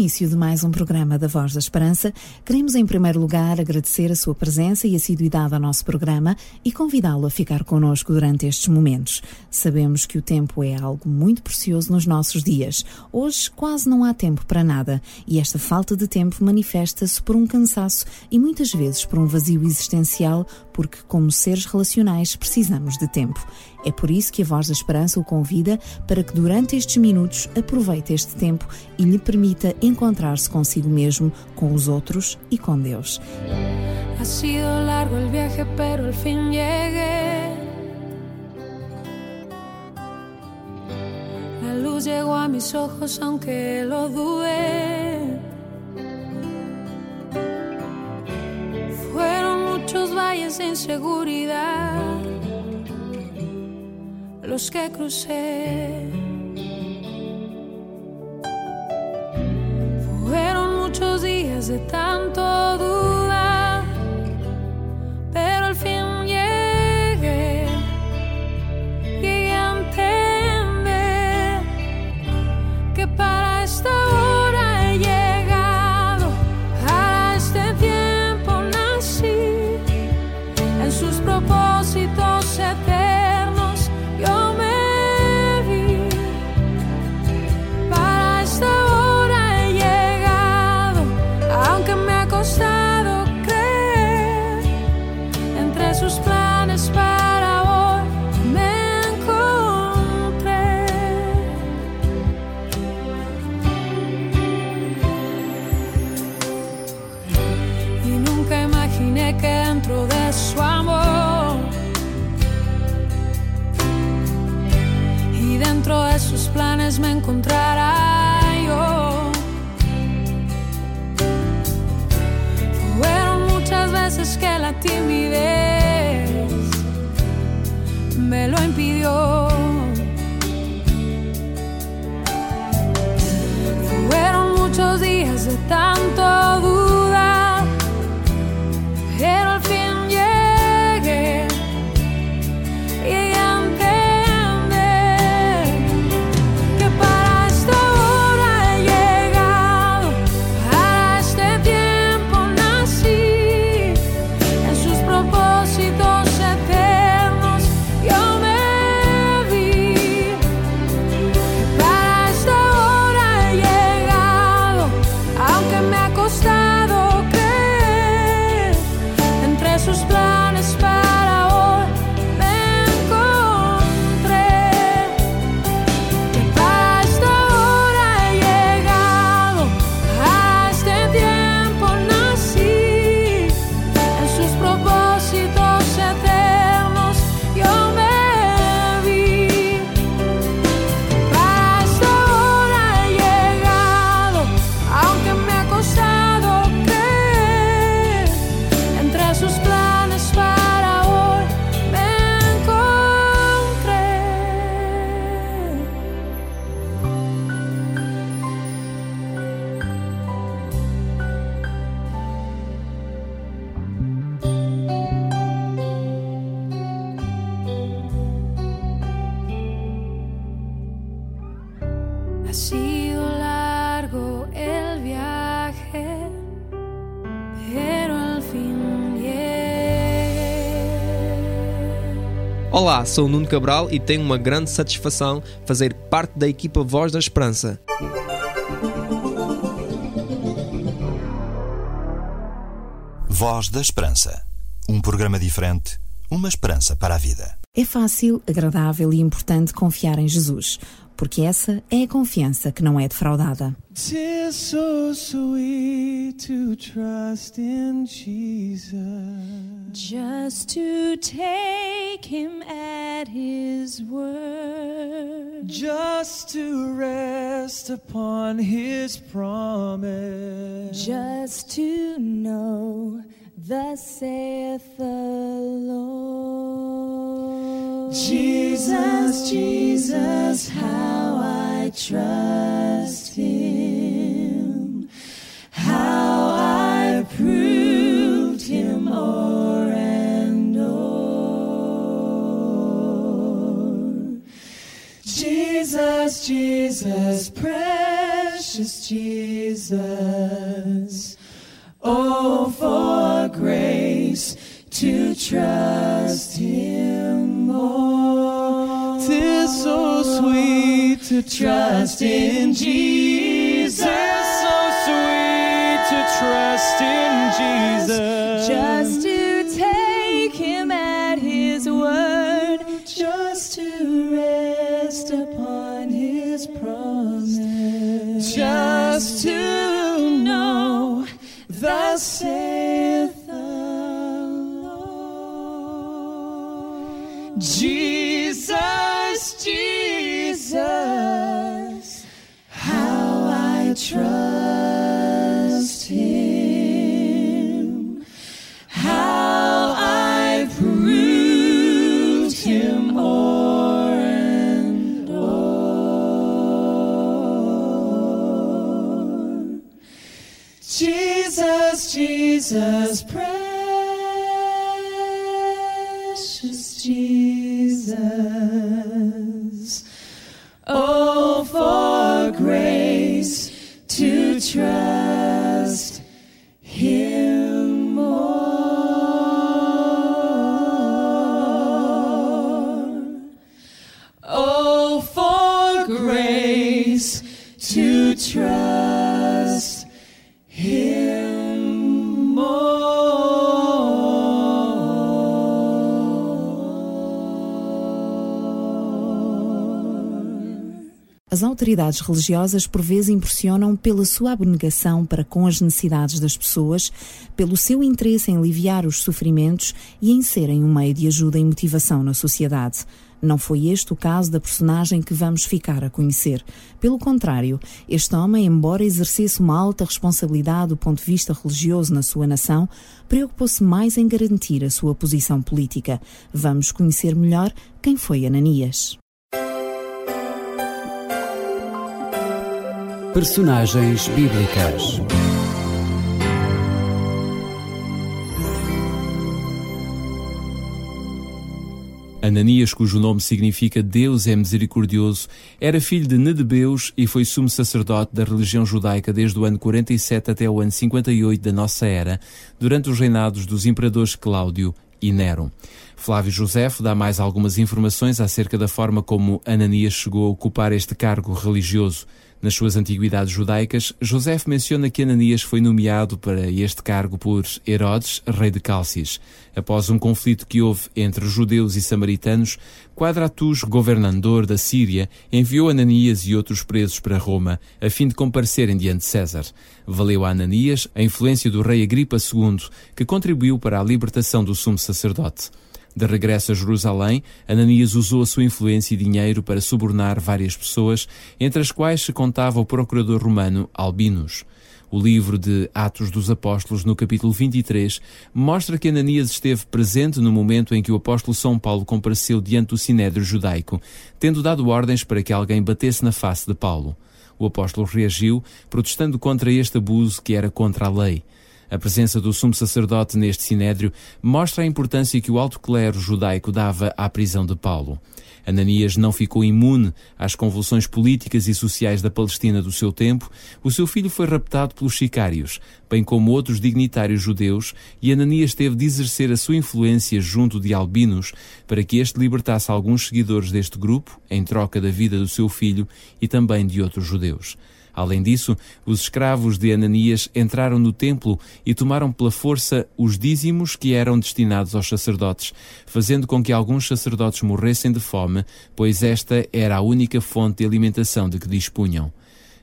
Início de mais um programa da Voz da Esperança, queremos em primeiro lugar agradecer a sua presença e assiduidade ao nosso programa e convidá-lo a ficar connosco durante estes momentos. Sabemos que o tempo é algo muito precioso nos nossos dias. Hoje quase não há tempo para nada e esta falta de tempo manifesta-se por um cansaço e muitas vezes por um vazio existencial, porque, como seres relacionais, precisamos de tempo. É por isso que a Voz da Esperança o convida para que durante estes minutos aproveite este tempo e lhe permita encontrar-se consigo mesmo, com os outros e com Deus. Ha sido largo el viaje, pero al fin llegué. La luz llegó a mis ojos, aunque lo dudé. Fueron muchos valles de inseguridad los que crucé. Fueron muchos días de tanto duda, Olá, sou o Nuno Cabral e tenho uma grande satisfação fazer parte da equipa Voz da Esperança. Voz da Esperança. Um programa diferente, uma esperança para a vida. É fácil, agradável e importante confiar em Jesus, porque essa é a confiança que não é defraudada. Tis so sweet to trust in Jesus. Just to take him at his word. Just to rest upon his promise. Just to know, thus saith the Lord Jesus, Jesus, how I trust him, how I proved him o'er and o'er. Jesus, Jesus, precious Jesus, oh, for grace to trust him more. Tis so sweet to trust in Jesus. so sweet to trust in Jesus. Just Jesus, precious Jesus. Autoridades religiosas por vezes impressionam pela sua abnegação para com as necessidades das pessoas, pelo seu interesse em aliviar os sofrimentos e em serem um meio de ajuda e motivação na sociedade. Não foi este o caso da personagem que vamos ficar a conhecer. Pelo contrário, este homem, embora exercesse uma alta responsabilidade do ponto de vista religioso na sua nação, preocupou-se mais em garantir a sua posição política. Vamos conhecer melhor quem foi Ananias. Personagens bíblicas. Ananias, cujo nome significa Deus é misericordioso, era filho de Nedebeus e foi sumo sacerdote da religião judaica desde o ano 47 até o ano 58 da nossa era, durante os reinados dos imperadores Cláudio e Nero. Flávio Josefo dá mais algumas informações acerca da forma como Ananias chegou a ocupar este cargo religioso. Nas suas antiguidades judaicas, José menciona que Ananias foi nomeado para este cargo por Herodes, rei de Cálcis. Após um conflito que houve entre judeus e samaritanos, Quadratus, governador da Síria, enviou Ananias e outros presos para Roma, a fim de comparecerem diante de César. Valeu a Ananias a influência do rei Agripa II, que contribuiu para a libertação do sumo sacerdote. De regresso a Jerusalém, Ananias usou a sua influência e dinheiro para subornar várias pessoas, entre as quais se contava o procurador romano Albinus. O livro de Atos dos Apóstolos, no capítulo 23, mostra que Ananias esteve presente no momento em que o apóstolo São Paulo compareceu diante do sinédrio judaico, tendo dado ordens para que alguém batesse na face de Paulo. O apóstolo reagiu, protestando contra este abuso que era contra a lei. A presença do sumo sacerdote neste sinédrio mostra a importância que o alto clero judaico dava à prisão de Paulo. Ananias não ficou imune às convulsões políticas e sociais da Palestina do seu tempo. O seu filho foi raptado pelos sicários, bem como outros dignitários judeus, e Ananias teve de exercer a sua influência junto de Albinos para que este libertasse alguns seguidores deste grupo, em troca da vida do seu filho e também de outros judeus. Além disso, os escravos de Ananias entraram no templo e tomaram pela força os dízimos que eram destinados aos sacerdotes, fazendo com que alguns sacerdotes morressem de fome, pois esta era a única fonte de alimentação de que dispunham.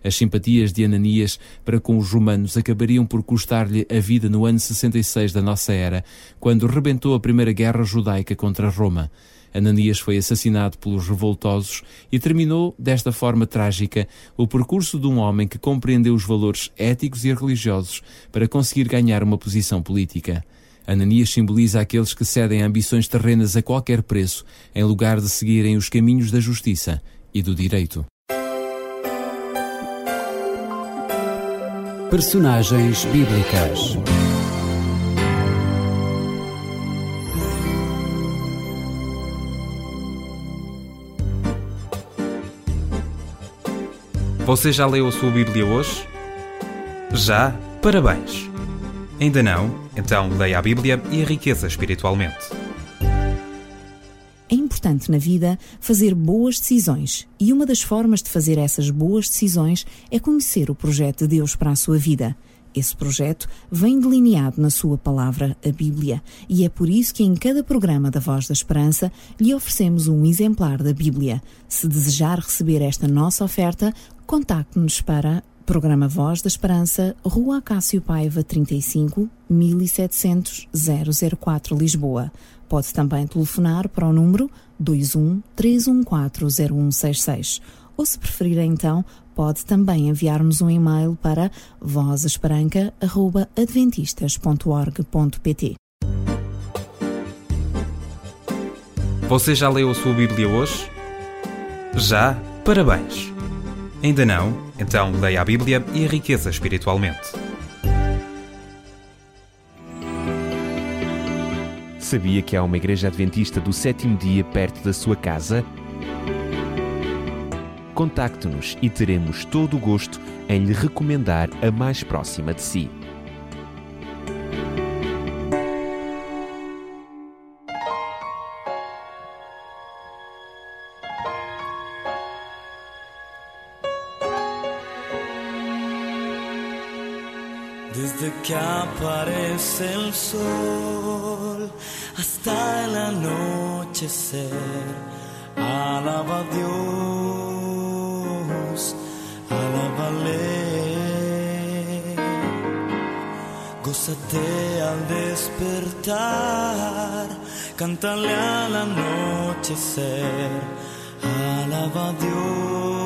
As simpatias de Ananias para com os romanos acabariam por custar-lhe a vida no ano 66 da nossa era, quando rebentou a primeira guerra judaica contra Roma. Ananias foi assassinado pelos revoltosos e terminou, desta forma trágica, o percurso de um homem que compreendeu os valores éticos e religiosos para conseguir ganhar uma posição política. Ananias simboliza aqueles que cedem ambições terrenas a qualquer preço, em lugar de seguirem os caminhos da justiça e do direito. Personagens bíblicas. Você já leu a sua Bíblia hoje? Já? Parabéns! Ainda não? Então leia a Bíblia e enriqueça espiritualmente. É importante na vida fazer boas decisões e uma das formas de fazer essas boas decisões é conhecer o projeto de Deus para a sua vida. Esse projeto vem delineado na sua palavra, a Bíblia, e é por isso que em cada programa da Voz da Esperança lhe oferecemos um exemplar da Bíblia. Se desejar receber esta nossa oferta, contacte-nos para Programa Voz da Esperança, Rua Cássio Paiva 35, 1700 004 Lisboa. Pode também telefonar para o número 21 314 0166. Ou se preferir então, pode também enviar-nos um e-mail para vozesperanca.adventistas.org.pt Você já leu a sua Bíblia hoje? Já? Parabéns! Ainda não? Então leia a Bíblia e enriqueça espiritualmente. Sabia que há uma igreja adventista do sétimo dia perto da sua casa? Contacte-nos e teremos todo o gosto em lhe recomendar a mais próxima de si. Que aparece el sol hasta el anochecer, alaba a Dios, alábale. Gózate al despertar, cántale al anochecer, alaba a Dios,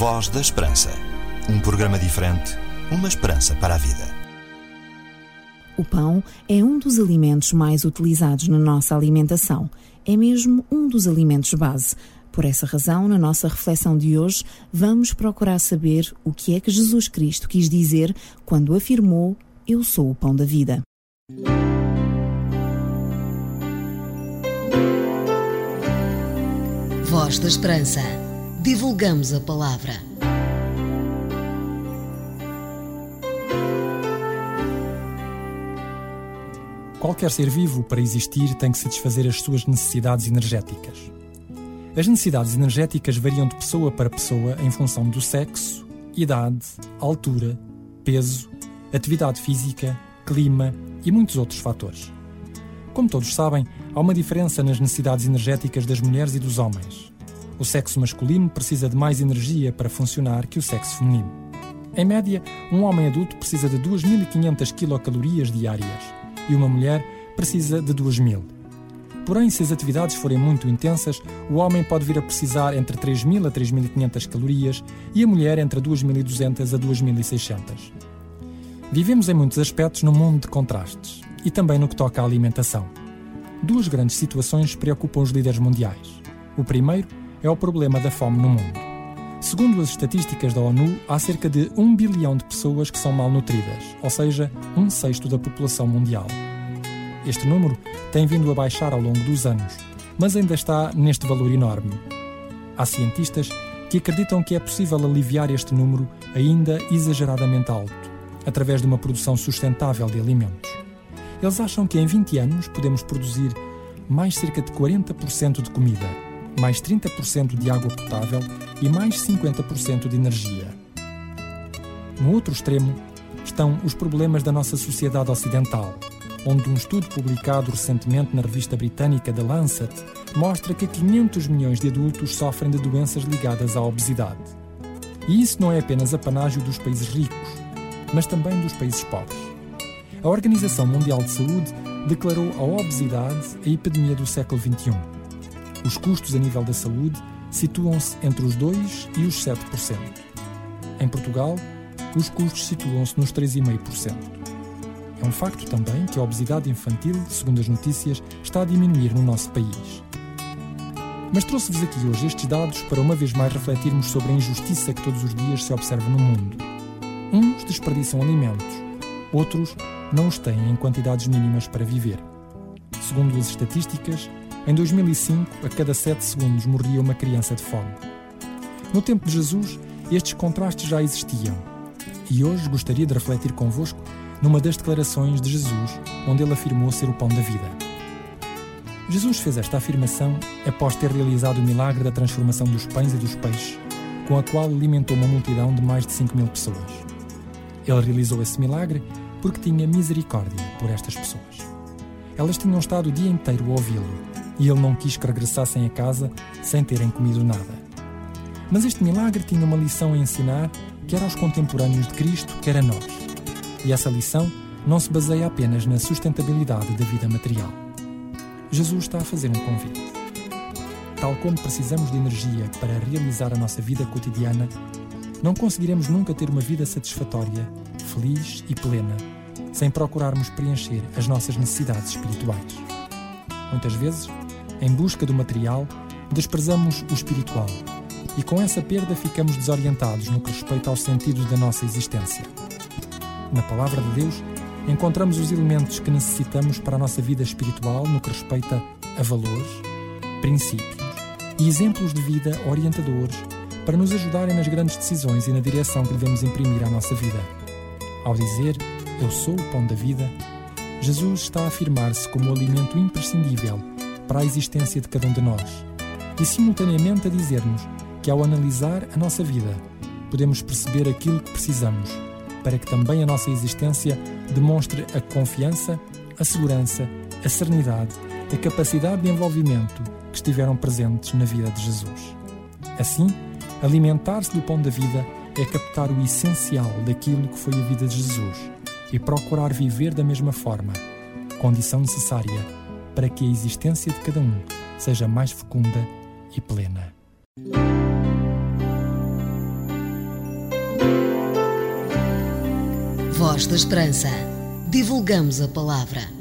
Voz da Esperança. Um programa diferente, uma esperança para a vida. O pão é um dos alimentos mais utilizados na nossa alimentação. É mesmo um dos alimentos base. Por essa razão, na nossa reflexão de hoje, vamos procurar saber o que é que Jesus Cristo quis dizer quando afirmou: Eu sou o pão da vida. Voz da Esperança. Divulgamos a palavra. Qualquer ser vivo, para existir, tem que satisfazer as suas necessidades energéticas. As necessidades energéticas variam de pessoa para pessoa em função do sexo, idade, altura, peso, atividade física, clima e muitos outros fatores. Como todos sabem, há uma diferença nas necessidades energéticas das mulheres e dos homens. O sexo masculino precisa de mais energia para funcionar que o sexo feminino. Em média, um homem adulto precisa de 2.500 quilocalorias diárias e uma mulher precisa de 2.000. Porém, se as atividades forem muito intensas, o homem pode vir a precisar entre 3.000 a 3.500 calorias e a mulher entre 2.200 a 2.600. Vivemos em muitos aspectos num mundo de contrastes e também no que toca à alimentação. Duas grandes situações preocupam os líderes mundiais. O primeiro é o problema da fome no mundo. Segundo as estatísticas da ONU, há cerca de 1 bilhão de pessoas que são malnutridas, ou seja, um sexto da população mundial. Este número tem vindo a baixar ao longo dos anos, mas ainda está neste valor enorme. Há cientistas que acreditam que é possível aliviar este número ainda exageradamente alto, através de uma produção sustentável de alimentos. Eles acham que em 20 anos podemos produzir mais cerca de 40% de comida, mais 30% de água potável e mais 50% de energia. No outro extremo estão os problemas da nossa sociedade ocidental, onde um estudo publicado recentemente na revista britânica The Lancet mostra que 500 milhões de adultos sofrem de doenças ligadas à obesidade. E isso não é apenas apanágio dos países ricos, mas também dos países pobres. A Organização Mundial de Saúde declarou a obesidade a epidemia do século XXI. Os custos a nível da saúde situam-se entre os 2% e os 7%. Em Portugal, os custos situam-se nos 3,5%. É um facto também que a obesidade infantil, segundo as notícias, está a diminuir no nosso país. Mas trouxe-vos aqui hoje estes dados para uma vez mais refletirmos sobre a injustiça que todos os dias se observa no mundo. Uns desperdiçam alimentos, outros não os têm em quantidades mínimas para viver. Segundo as estatísticas, em 2005, a cada 7 segundos morria uma criança de fome. No tempo de Jesus, estes contrastes já existiam. E hoje gostaria de refletir convosco numa das declarações de Jesus, onde ele afirmou ser o pão da vida. Jesus fez esta afirmação após ter realizado o milagre da transformação dos pães e dos peixes, com a qual alimentou uma multidão de mais de 5 mil pessoas. Ele realizou esse milagre porque tinha misericórdia por estas pessoas. Elas tinham estado o dia inteiro a ouvi-lo e ele não quis que regressassem a casa sem terem comido nada. Mas este milagre tinha uma lição a ensinar, quer aos contemporâneos de Cristo, quer a nós. E essa lição não se baseia apenas na sustentabilidade da vida material. Jesus está a fazer um convite. Tal como precisamos de energia para realizar a nossa vida cotidiana, não conseguiremos nunca ter uma vida satisfatória, feliz e plena, sem procurarmos preencher as nossas necessidades espirituais. Muitas vezes, em busca do material, desprezamos o espiritual e com essa perda ficamos desorientados no que respeita aos sentidos da nossa existência. Na Palavra de Deus, encontramos os elementos que necessitamos para a nossa vida espiritual no que respeita a valores, princípios e exemplos de vida orientadores para nos ajudarem nas grandes decisões e na direção que devemos imprimir à nossa vida. Ao dizer Eu sou o pão da vida, Jesus está a afirmar-se como o alimento imprescindível para a existência de cada um de nós e, simultaneamente, a dizer-nos que, ao analisar a nossa vida, podemos perceber aquilo que precisamos, para que também a nossa existência demonstre a confiança, a segurança, a serenidade, a capacidade de envolvimento que estiveram presentes na vida de Jesus. Assim, alimentar-se do pão da vida é captar o essencial daquilo que foi a vida de Jesus e procurar viver da mesma forma, condição necessária para que a existência de cada um seja mais fecunda e plena. Voz da Esperança. Divulgamos a palavra.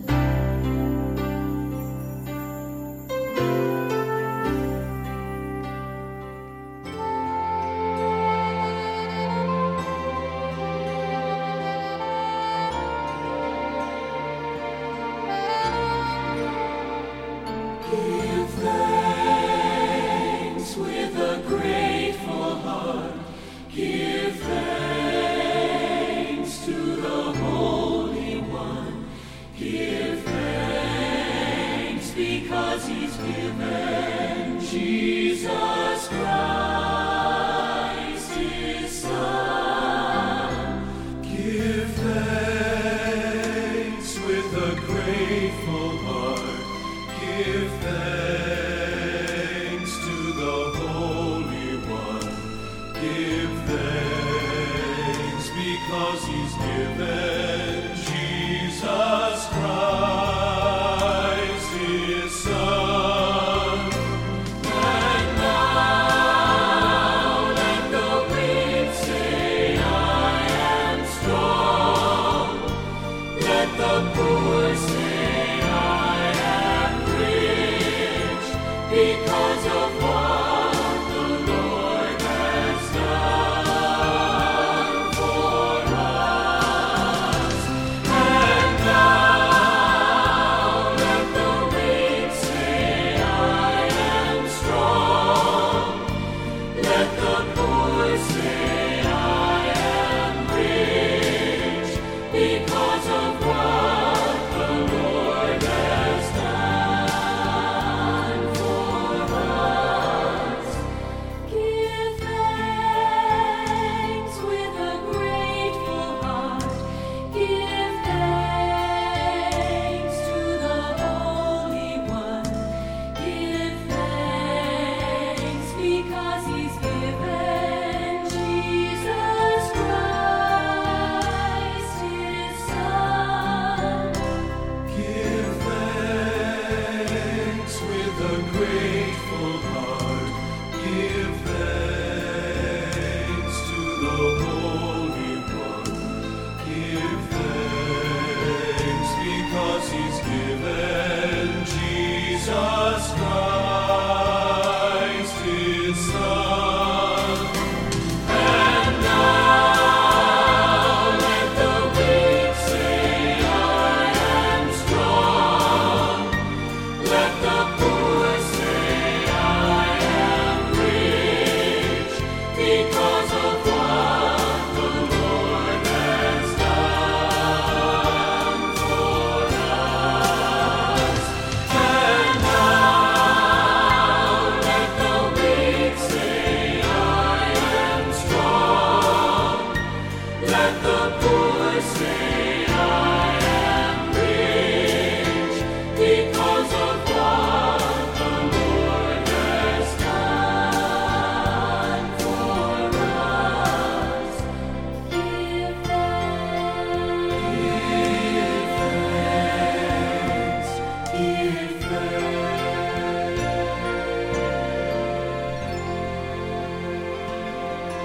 Grateful heart. Give thanks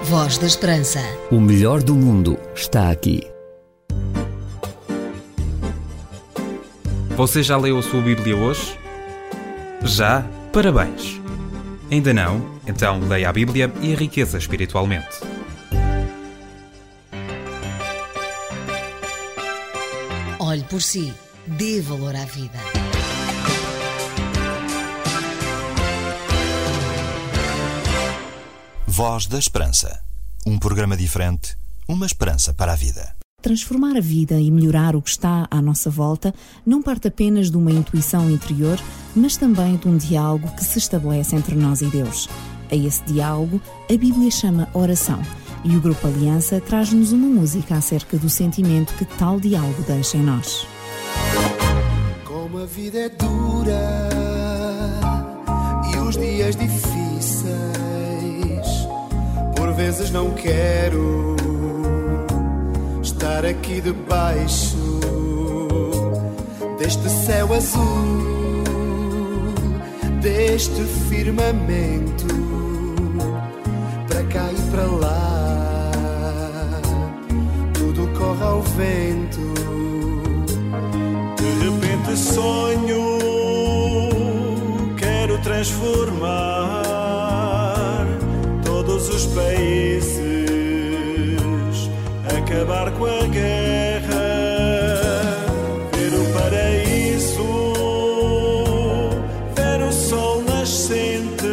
Voz da Esperança. O melhor do mundo está aqui. Você já leu a sua Bíblia hoje? Já? Parabéns! Ainda não? Então leia a Bíblia e enriqueça espiritualmente. Olhe por si. Dê valor à vida. Voz da Esperança. Um programa diferente, uma esperança para a vida. Transformar a vida e melhorar o que está à nossa volta não parte apenas de uma intuição interior, mas também de um diálogo que se estabelece entre nós e Deus. A esse diálogo, a Bíblia chama oração. E o Grupo Aliança traz-nos uma música acerca do sentimento que tal diálogo deixa em nós. Como a vida é dura e os dias difíceis, vezes não quero estar aqui debaixo deste céu azul, deste firmamento, para cá e para lá, tudo corre ao vento. De repente sonho, quero transformar todos os países, acabar com a guerra, ver o paraíso, ver o sol nascente,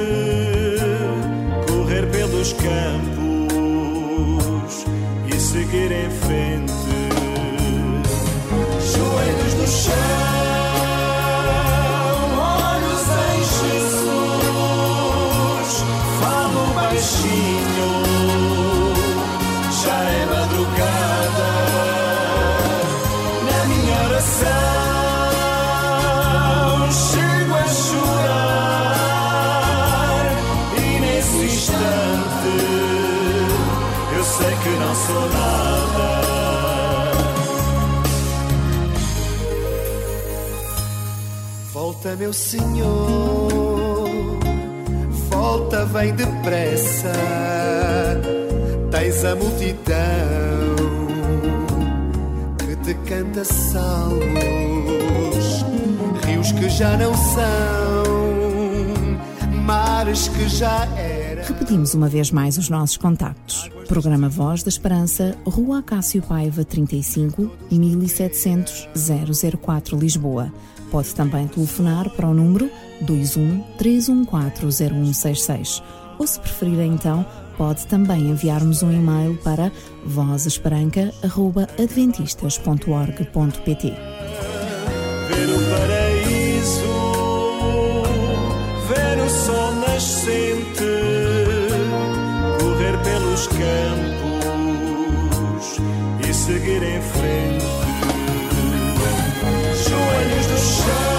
correr pelos campos e seguir em frente. Volta, meu Senhor, volta, vem depressa. Tens a multidão que te canta salmos, rios que já não são, mares que já eram. Repetimos uma vez mais os nossos contactos. Programa Voz da Esperança, Rua Cássio Paiva 35, 1700 004 Lisboa. Pode também telefonar para o número 21 314 0166. Ou se preferir então, pode também enviar-nos um e-mail para vozesperanca.adventistas.org.pt seguir em frente. Joelhos no chão,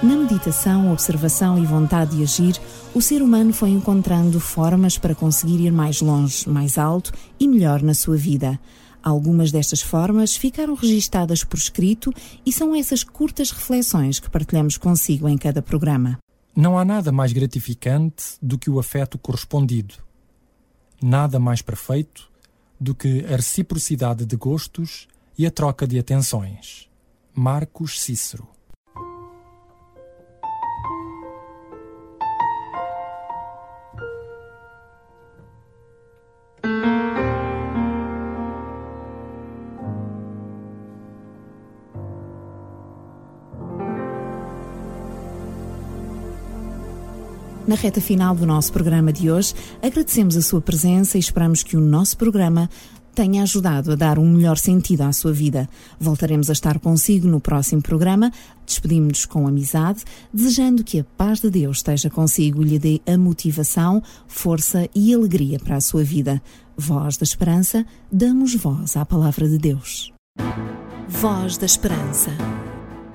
Na meditação, observação e vontade de agir, o ser humano foi encontrando formas para conseguir ir mais longe, mais alto e melhor na sua vida. Algumas destas formas ficaram registadas por escrito e são essas curtas reflexões que partilhamos consigo em cada programa. Não há nada mais gratificante do que o afeto correspondido. Nada mais perfeito do que a reciprocidade de gostos e a troca de atenções. Marcos Cícero. Na reta final do nosso programa de hoje, agradecemos a sua presença e esperamos que o nosso programa tenha ajudado a dar um melhor sentido à sua vida. Voltaremos a estar consigo no próximo programa. Despedimos-nos com amizade, desejando que a paz de Deus esteja consigo e lhe dê a motivação, força e alegria para a sua vida. Voz da Esperança, damos voz à palavra de Deus. Voz da Esperança.